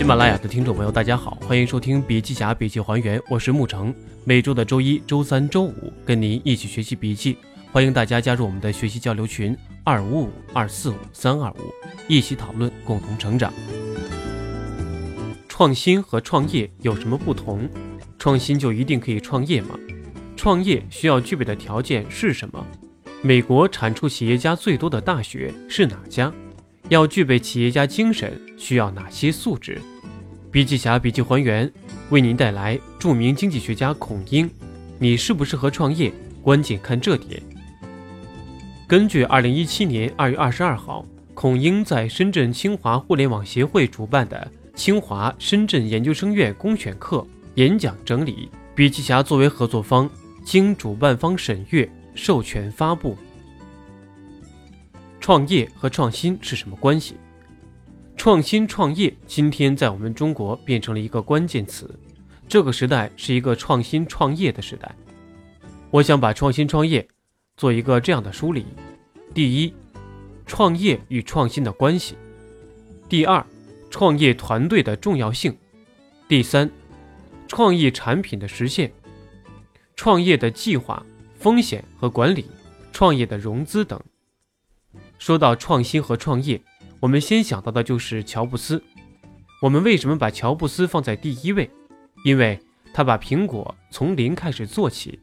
喜马拉雅的听众朋友，大家好，欢迎收听《笔记侠笔记还原》，我是沐橙。每周的周一、周三、周五，跟您一起学习笔记。欢迎大家加入我们的学习交流群：二五五二四五三二五，一起讨论，共同成长。创新和创业有什么不同？创新就一定可以创业吗？创业需要具备的条件是什么？美国产出企业家最多的大学是哪家？要具备企业家精神，需要哪些素质？笔记侠笔记还原为您带来著名经济学家孔英，你适不适合创业？关键看这点。根据二零一七年二月二十二号孔英在深圳清华互联网协会主办的清华深圳研究生院公选课演讲整理，笔记侠作为合作方，经主办方审阅，授权发布。创业和创新是什么关系？创新创业今天在我们中国变成了一个关键词。这个时代是一个创新创业的时代。我想把创新创业做一个这样的梳理：第一，创业与创新的关系；第二，创业团队的重要性；第三，创意产品的实现；创业的计划、风险和管理；创业的融资等。说到创新和创业，我们先想到的就是乔布斯。我们为什么把乔布斯放在第一位？因为他把苹果从零开始做起，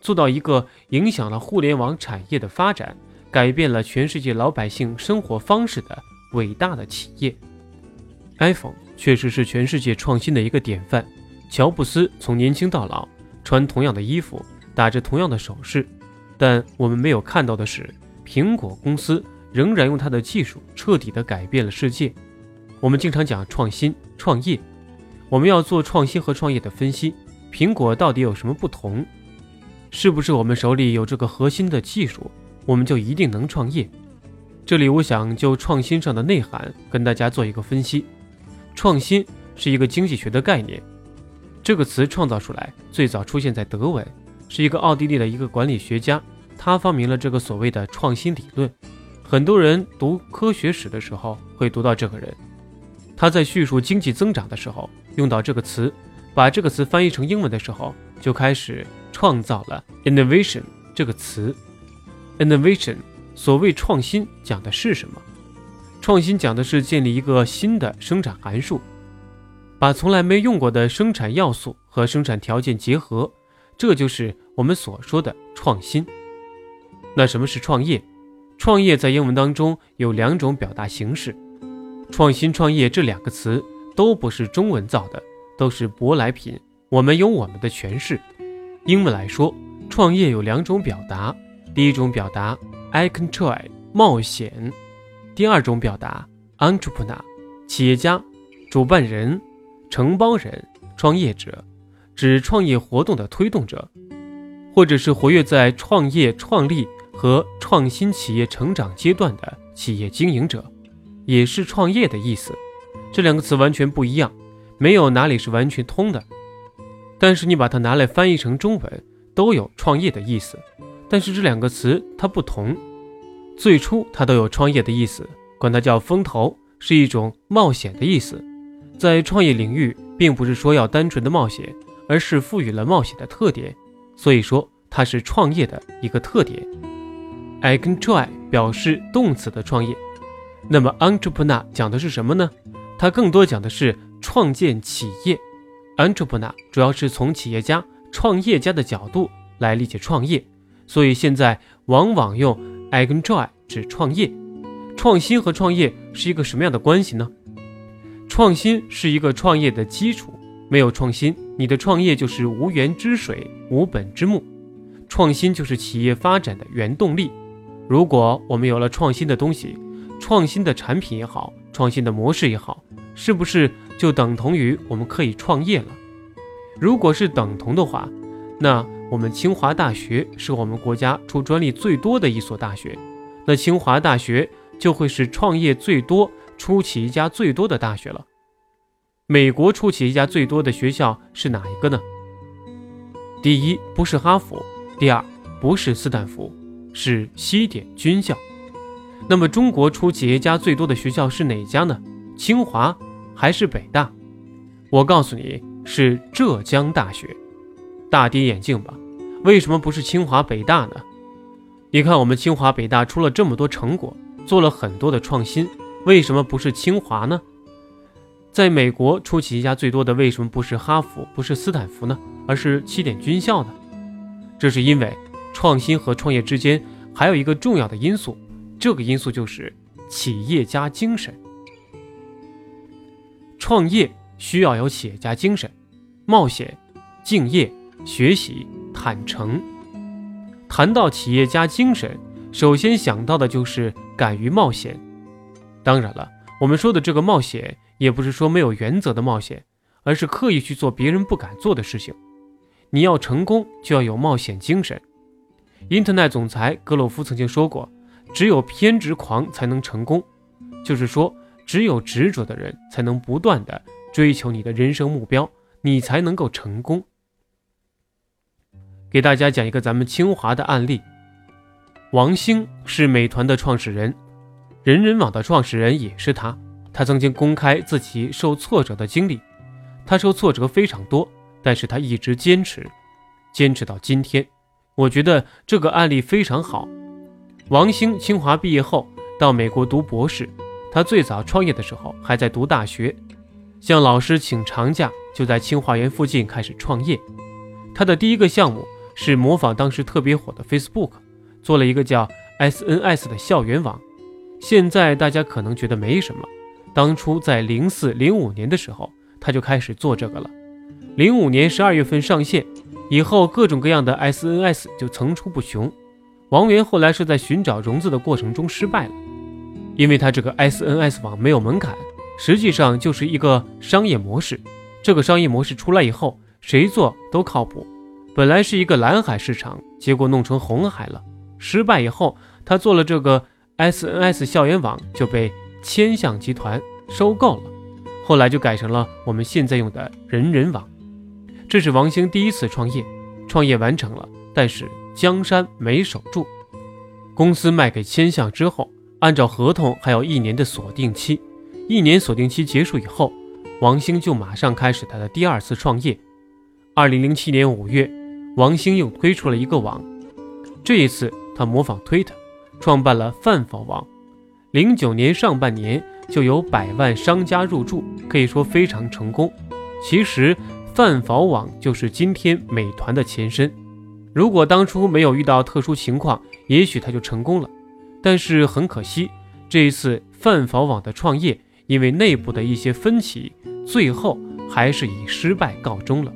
做到一个影响了互联网产业的发展，改变了全世界老百姓生活方式的伟大的企业。iPhone 确实是全世界创新的一个典范。乔布斯从年轻到老，穿同样的衣服，打着同样的手势，但我们没有看到的是，苹果公司。仍然用他的技术彻底地改变了世界。我们经常讲创新创业，我们要做创新和创业的分析。苹果到底有什么不同？是不是我们手里有这个核心的技术，我们就一定能创业？这里我想就创新上的内涵跟大家做一个分析。创新是一个经济学的概念，这个词创造出来最早出现在德文，是一个奥地利的一个管理学家，他发明了这个所谓的创新理论。很多人读科学史的时候会读到这个人，他在叙述经济增长的时候用到这个词，把这个词翻译成英文的时候就开始创造了 innovation 这个词。innovation 所谓创新讲的是什么？创新讲的是建立一个新的生产函数，把从来没用过的生产要素和生产条件结合，这就是我们所说的创新。那什么是创业？创业在英文当中有两种表达形式，创新创业这两个词都不是中文造的，都是舶来品。我们有我们的诠释。英文来说，创业有两种表达，第一种表达 I can try 冒险，第二种表达 entrepreneur 企业家、主办人、承包人、创业者，指创业活动的推动者，或者是活跃在创业创立。和创新企业成长阶段的企业经营者，也是创业的意思。这两个词完全不一样，没有哪里是完全通的。但是你把它拿来翻译成中文，都有创业的意思。但是这两个词它不同，最初它都有创业的意思，管它叫风投，是一种冒险的意思。在创业领域，并不是说要单纯的冒险，而是赋予了冒险的特点，所以说它是创业的一个特点。I can try 表示动词的创业，那么 entrepreneur 讲的是什么呢？它更多讲的是创建企业。entrepreneur 主要是从企业家、创业家的角度来理解创业，所以现在往往用 I can try 指创业。创新和创业是一个什么样的关系呢？创新是一个创业的基础，没有创新，你的创业就是无源之水、无本之木。创新就是企业发展的原动力。如果我们有了创新的东西，创新的产品也好，创新的模式也好，是不是就等同于我们可以创业了？如果是等同的话，那我们清华大学是我们国家出专利最多的一所大学，那清华大学就会是创业最多、出企业家最多的大学了。美国出企业家最多的学校是哪一个呢？第一不是哈佛，第二不是斯坦福。是西点军校，那么中国出企业家最多的学校是哪家呢？清华还是北大？我告诉你是浙江大学。大跌眼镜吧？为什么不是清华北大呢？你看我们清华北大出了这么多成果，做了很多的创新，为什么不是清华呢？在美国出企业家最多的为什么不是哈佛，不是斯坦福呢？而是起点军校呢？这是因为创新和创业之间还有一个重要的因素，这个因素就是企业家精神。创业需要有企业家精神，冒险、敬业、学习、坦诚。谈到企业家精神，首先想到的就是敢于冒险。当然了，我们说的这个冒险，也不是说没有原则的冒险，而是刻意去做别人不敢做的事情。你要成功，就要有冒险精神。英特奈总裁格洛夫曾经说过：“只有偏执狂才能成功。”就是说，只有执着的人才能不断的追求你的人生目标，你才能够成功。给大家讲一个咱们清华的案例：王兴是美团的创始人，人人网的创始人也是他。他曾经公开自己受挫折的经历，他受挫折非常多。但是他一直坚持，坚持到今天。我觉得这个案例非常好。王兴清华毕业后到美国读博士，他最早创业的时候还在读大学，向老师请长假，就在清华园附近开始创业。他的第一个项目是模仿当时特别火的 Facebook，做了一个叫 SNS 的校园网。现在大家可能觉得没什么，当初在零四零五年的时候，他就开始做这个了。零五年十二月份上线以后，各种各样的 SNS 就层出不穷。王源后来是在寻找融资的过程中失败了，因为他这个 SNS 网没有门槛，实际上就是一个商业模式。这个商业模式出来以后，谁做都靠谱。本来是一个蓝海市场，结果弄成红海了。失败以后，他做了这个 SNS 校园网，就被千象集团收购了。后来就改成了我们现在用的人人网。这是王兴第一次创业，创业完成了，但是江山没守住。公司卖给千象之后，按照合同还有一年的锁定期，一年锁定期结束以后，王兴就马上开始他的第二次创业。二零零七年五月，王兴又推出了一个网，这一次他模仿推特，创办了饭否网。零九年上半年就有百万商家入驻，可以说非常成功。其实。饭否网就是今天美团的前身。如果当初没有遇到特殊情况，也许他就成功了。但是很可惜，这一次饭否网的创业，因为内部的一些分歧，最后还是以失败告终了。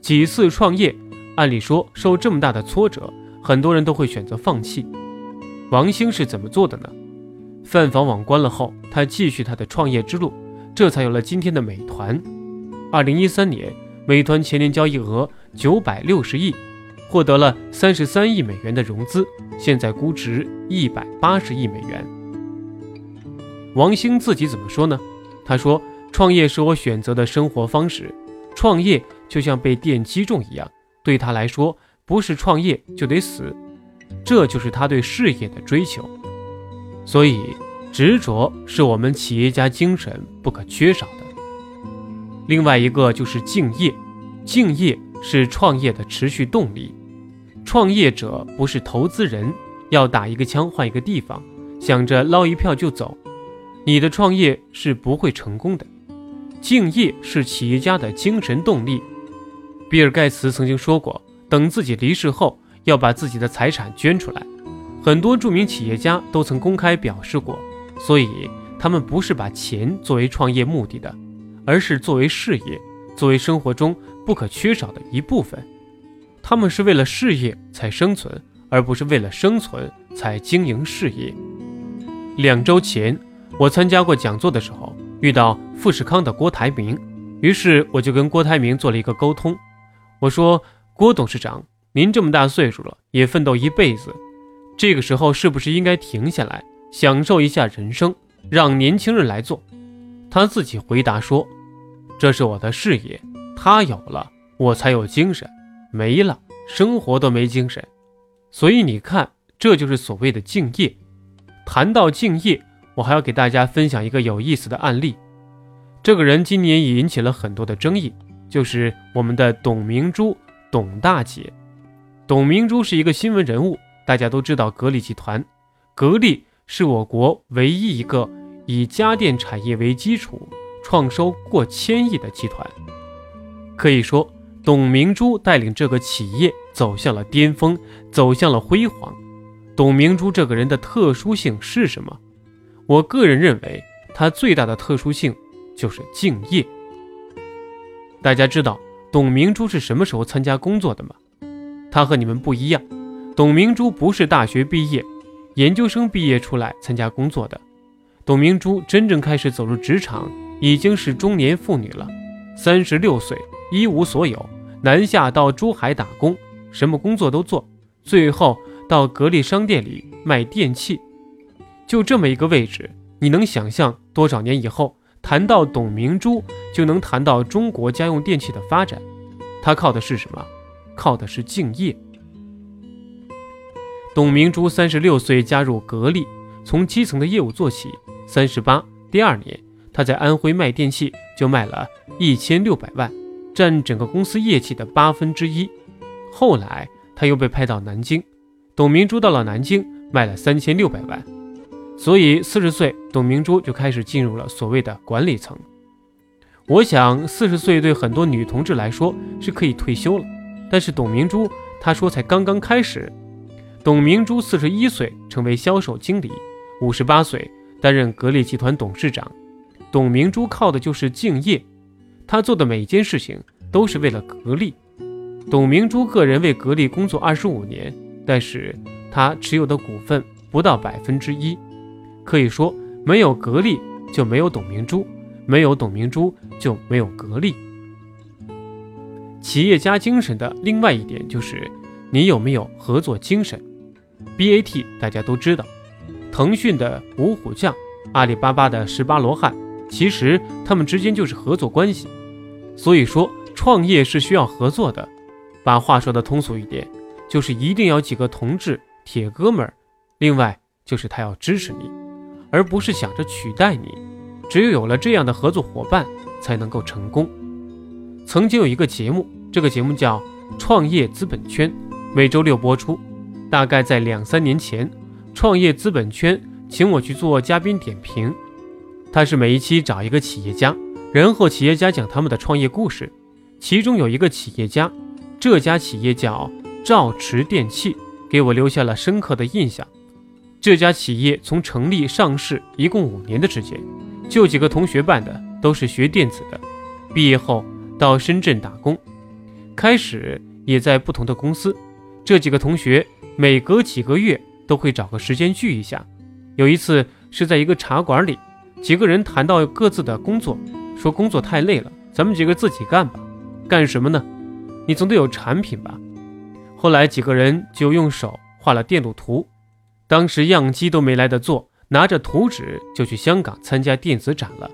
几次创业，按理说受这么大的挫折，很多人都会选择放弃。王兴是怎么做的呢？饭否网关了后，他继续他的创业之路，这才有了今天的美团。二零一三年，美团前年交易额九百六十亿，获得了三十三亿美元的融资，现在估值一百八十亿美元。王兴自己怎么说呢？他说：“创业是我选择的生活方式，创业就像被电击中一样，对他来说，不是创业就得死，这就是他对事业的追求。所以，执着是我们企业家精神不可缺少的。”另外一个就是敬业，敬业是创业的持续动力。创业者不是投资人，要打一个枪换一个地方，想着捞一票就走，你的创业是不会成功的。敬业是企业家的精神动力。比尔盖茨曾经说过，等自己离世后，要把自己的财产捐出来。很多著名企业家都曾公开表示过，所以他们不是把钱作为创业目的的。而是作为事业，作为生活中不可缺少的一部分。他们是为了事业才生存，而不是为了生存才经营事业。两周前，我参加过讲座的时候，遇到富士康的郭台铭，于是我就跟郭台铭做了一个沟通。我说：“郭董事长，您这么大岁数了，也奋斗一辈子，这个时候是不是应该停下来，享受一下人生，让年轻人来做？”他自己回答说。这是我的事业，他有了，我才有精神；没了，生活都没精神。所以你看，这就是所谓的敬业。谈到敬业，我还要给大家分享一个有意思的案例。这个人今年也引起了很多的争议，就是我们的董明珠，董大姐。董明珠是一个新闻人物，大家都知道格力集团。格力是我国唯一一个以家电产业为基础，创收过千亿的集团。可以说，董明珠带领这个企业走向了巅峰，走向了辉煌。董明珠这个人的特殊性是什么？我个人认为，她最大的特殊性就是敬业。大家知道董明珠是什么时候参加工作的吗？他和你们不一样，董明珠不是大学毕业、研究生毕业出来参加工作的。董明珠真正开始走入职场，已经是中年妇女了，三十六岁，一无所有，南下到珠海打工，什么工作都做，最后到格力商店里卖电器。就这么一个位置，你能想象多少年以后谈到董明珠，就能谈到中国家用电器的发展？它靠的是什么？靠的是敬业。董明珠三十六岁加入格力，从基层的业务做起。三十八，第二年，他在安徽卖电器就卖了一千六百万，占整个公司业绩的八分之一。后来他又被派到南京，董明珠到了南京卖了三千六百万。所以四十岁，董明珠就开始进入了所谓的管理层。我想，四十岁对很多女同志来说是可以退休了。但是董明珠她说才刚刚开始。董明珠四十一岁成为销售经理，五十八岁担任格力集团董事长。董明珠靠的就是敬业，她做的每一件事情都是为了格力。董明珠个人为格力工作二十五年，但是她持有的股份不到百分之一。可以说，没有格力就没有董明珠，没有董明珠就没有格力。企业家精神的另外一点就是，你有没有合作精神？BAT 大家都知道，腾讯的五虎将，阿里巴巴的十八罗汉，其实他们之间就是合作关系。所以说，创业是需要合作的。把话说的通俗一点，就是一定要几个同志、铁哥们儿。另外就是他要支持你，而不是想着取代你。只有有了这样的合作伙伴，才能够成功。曾经有一个节目。这个节目叫《创业资本圈》，每周六播出。大概在两三年前，《创业资本圈》请我去做嘉宾点评。他是每一期找一个企业家，然后企业家讲他们的创业故事。其中有一个企业家，这家企业叫兆驰电器，给我留下了深刻的印象。这家企业从成立上市一共五年的时间，就几个同学办的，都是学电子的，毕业后到深圳打工。开始也在不同的公司，这几个同学每隔几个月都会找个时间聚一下。有一次是在一个茶馆里，几个人谈到各自的工作，说工作太累了，咱们几个自己干吧。干什么呢？你总得有产品吧。后来几个人就用手画了电路图，当时样机都没来得做，拿着图纸就去香港参加电子展了。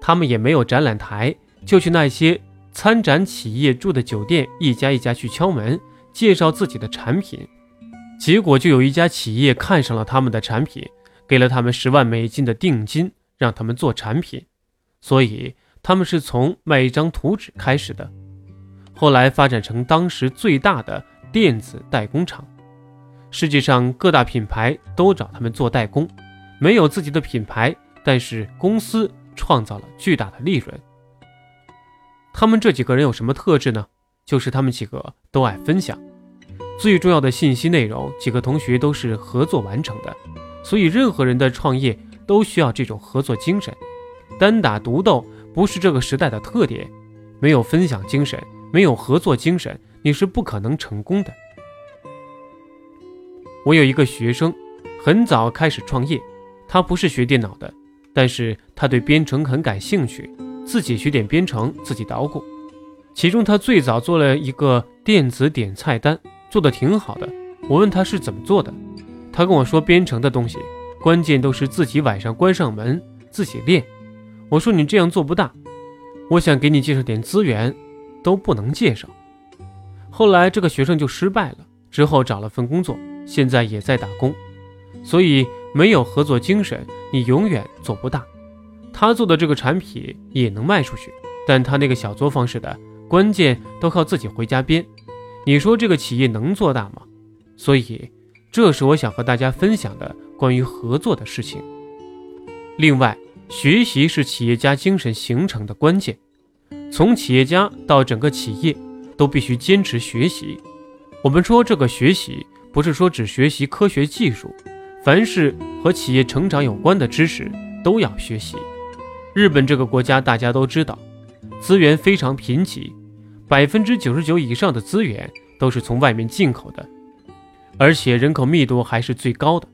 他们也没有展览台，就去那些。参展企业住的酒店，一家一家去敲门，介绍自己的产品，结果就有一家企业看上了他们的产品，给了他们十万美金的定金，让他们做产品。所以他们是从卖一张图纸开始的，后来发展成当时最大的电子代工厂，世界上各大品牌都找他们做代工，没有自己的品牌，但是公司创造了巨大的利润。他们这几个人有什么特质呢？就是他们几个都爱分享，最重要的信息内容，几个同学都是合作完成的。所以，任何人的创业都需要这种合作精神。单打独斗不是这个时代的特点，没有分享精神，没有合作精神，你是不可能成功的。我有一个学生，很早开始创业，他不是学电脑的，但是他对编程很感兴趣。自己学点编程，自己捣鼓。其中他最早做了一个电子点菜单，做的挺好的。我问他是怎么做的，他跟我说编程的东西，关键都是自己晚上关上门自己练。我说你这样做不大，我想给你介绍点资源，都不能介绍。后来这个学生就失败了，之后找了份工作，现在也在打工。所以没有合作精神，你永远做不大。他做的这个产品也能卖出去，但他那个小作坊似的，关键都靠自己回家编。你说这个企业能做大吗？所以，这是我想和大家分享的关于合作的事情。另外，学习是企业家精神形成的关键。从企业家到整个企业，都必须坚持学习。我们说这个学习，不是说只学习科学技术，凡是和企业成长有关的知识都要学习。日本这个国家大家都知道，资源非常贫瘠，百分之九十九以上的资源都是从外面进口的，而且人口密度还是最高的。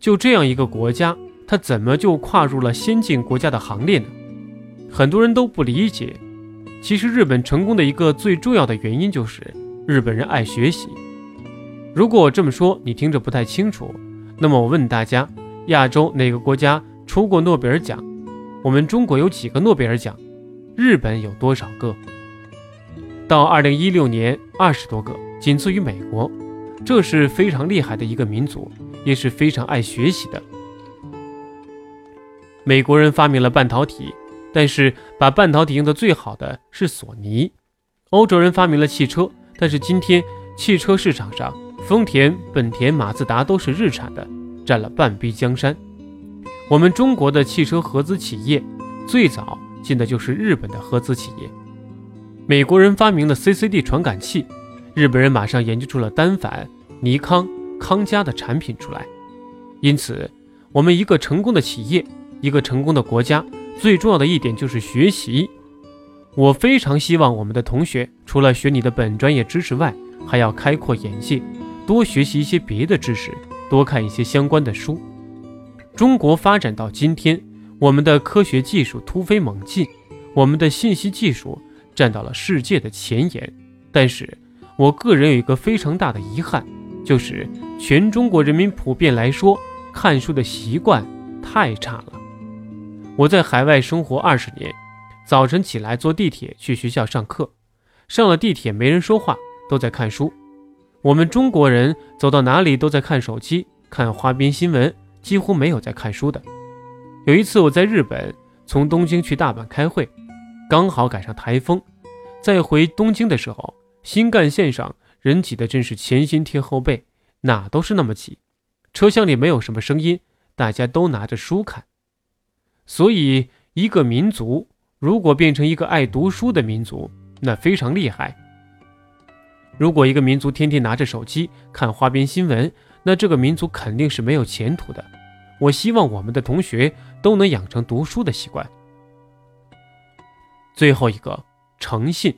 就这样一个国家，它怎么就跨入了先进国家的行列呢？很多人都不理解。其实日本成功的一个最重要的原因就是日本人爱学习。如果我这么说你听着不太清楚，那么我问大家：亚洲哪个国家出过诺贝尔奖？我们中国有几个诺贝尔奖？日本有多少个？到二零一六年，二十多个，仅次于美国。这是非常厉害的一个民族，也是非常爱学习的。美国人发明了半导体，但是把半导体用的最好的是索尼。欧洲人发明了汽车，但是今天汽车市场上，丰田、本田、马自达都是日产的，占了半壁江山。我们中国的汽车合资企业最早进的就是日本的合资企业。美国人发明了 CCD 传感器，日本人马上研究出了单反、尼康、康佳的产品出来。因此，我们一个成功的企业，一个成功的国家，最重要的一点就是学习。我非常希望我们的同学除了学你的本专业知识外，还要开阔眼界，多学习一些别的知识，多看一些相关的书。中国发展到今天，我们的科学技术突飞猛进，我们的信息技术站到了世界的前沿。但是，我个人有一个非常大的遗憾，就是全中国人民普遍来说，看书的习惯太差了。我在海外生活二十年，早晨起来坐地铁去学校上课，上了地铁没人说话，都在看书。我们中国人走到哪里都在看手机，看花边新闻。几乎没有在看书的。有一次我在日本，从东京去大阪开会，刚好赶上台风，在回东京的时候，新干线上人挤得真是前心贴后背，哪都是那么挤。车厢里没有什么声音，大家都拿着书看。所以，一个民族如果变成一个爱读书的民族，那非常厉害。如果一个民族天天拿着手机看花边新闻，那这个民族肯定是没有前途的。我希望我们的同学都能养成读书的习惯。最后一个，诚信。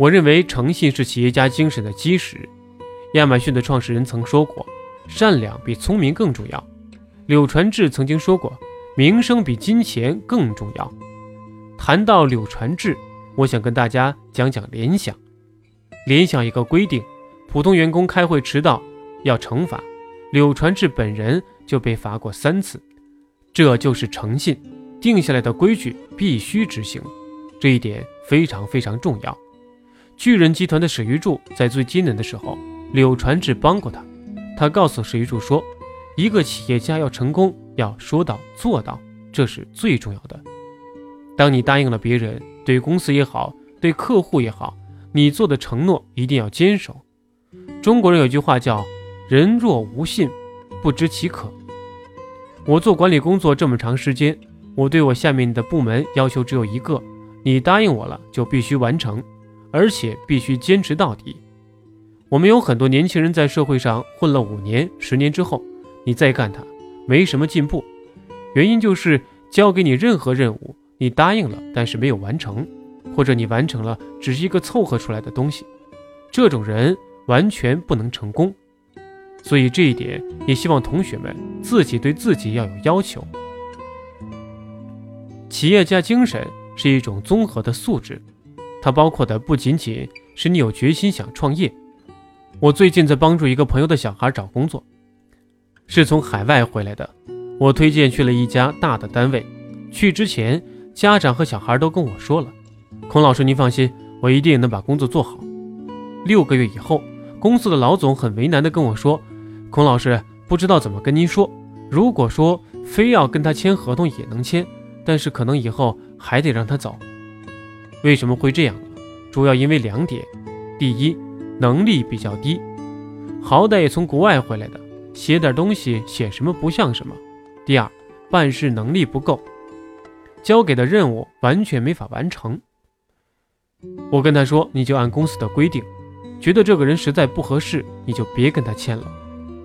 我认为诚信是企业家精神的基石。亚马逊的创始人曾说过：“善良比聪明更重要。”柳传志曾经说过：“名声比金钱更重要。”谈到柳传志，我想跟大家讲讲联想。联想一个规定：普通员工开会迟到。要惩罚，柳传志本人就被罚过三次，这就是诚信，定下来的规矩必须执行，这一点非常非常重要。巨人集团的史玉柱在最艰难的时候，柳传志帮过他，他告诉史玉柱说，一个企业家要成功，要说到做到，这是最重要的。当你答应了别人，对公司也好，对客户也好，你做的承诺一定要坚守。中国人有句话叫。人若无信，不知其可。我做管理工作这么长时间，我对我下面的部门要求只有一个：你答应我了，就必须完成，而且必须坚持到底。我们有很多年轻人在社会上混了五年、十年之后，你再干他，没什么进步。原因就是交给你任何任务，你答应了，但是没有完成，或者你完成了，只是一个凑合出来的东西。这种人完全不能成功。所以这一点也希望同学们自己对自己要有要求。企业家精神是一种综合的素质，它包括的不仅仅是你有决心想创业。我最近在帮助一个朋友的小孩找工作，是从海外回来的。我推荐去了一家大的单位，去之前家长和小孩都跟我说了：“孔老师，您放心，我一定能把工作做好。”六个月以后，公司的老总很为难地跟我说。孔老师不知道怎么跟您说。如果说非要跟他签合同也能签，但是可能以后还得让他走。为什么会这样？主要因为两点：第一，能力比较低，好歹也从国外回来的，写点东西写什么不像什么；第二，办事能力不够，交给的任务完全没法完成。我跟他说：“你就按公司的规定，觉得这个人实在不合适，你就别跟他签了。”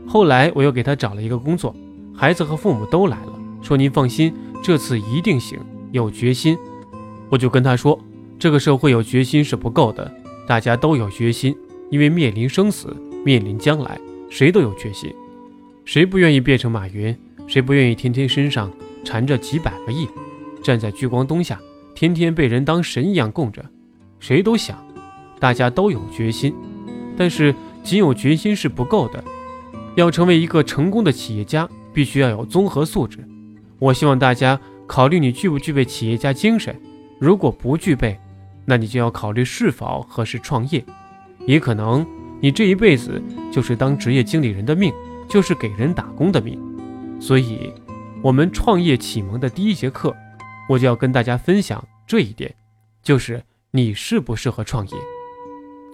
后来我又给他找了一个工作，孩子和父母都来了，说：“您放心，这次一定行，有决心。”我就跟他说：“这个社会有决心是不够的，大家都有决心，因为面临生死，面临将来，谁都有决心。谁不愿意变成马云？谁不愿意天天身上缠着几百个亿，站在聚光灯下，天天被人当神一样供着？谁都想，大家都有决心，但是仅有决心是不够的。”要成为一个成功的企业家，必须要有综合素质。我希望大家考虑你具不具备企业家精神。如果不具备，那你就要考虑是否合适创业。也可能你这一辈子就是当职业经理人的命，就是给人打工的命。所以，我们创业启蒙的第一节课，我就要跟大家分享这一点，就是你适不适合创业。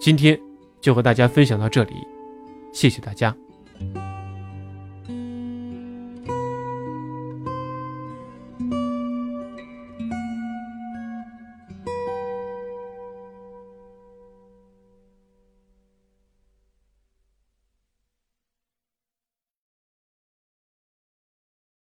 今天就和大家分享到这里，谢谢大家。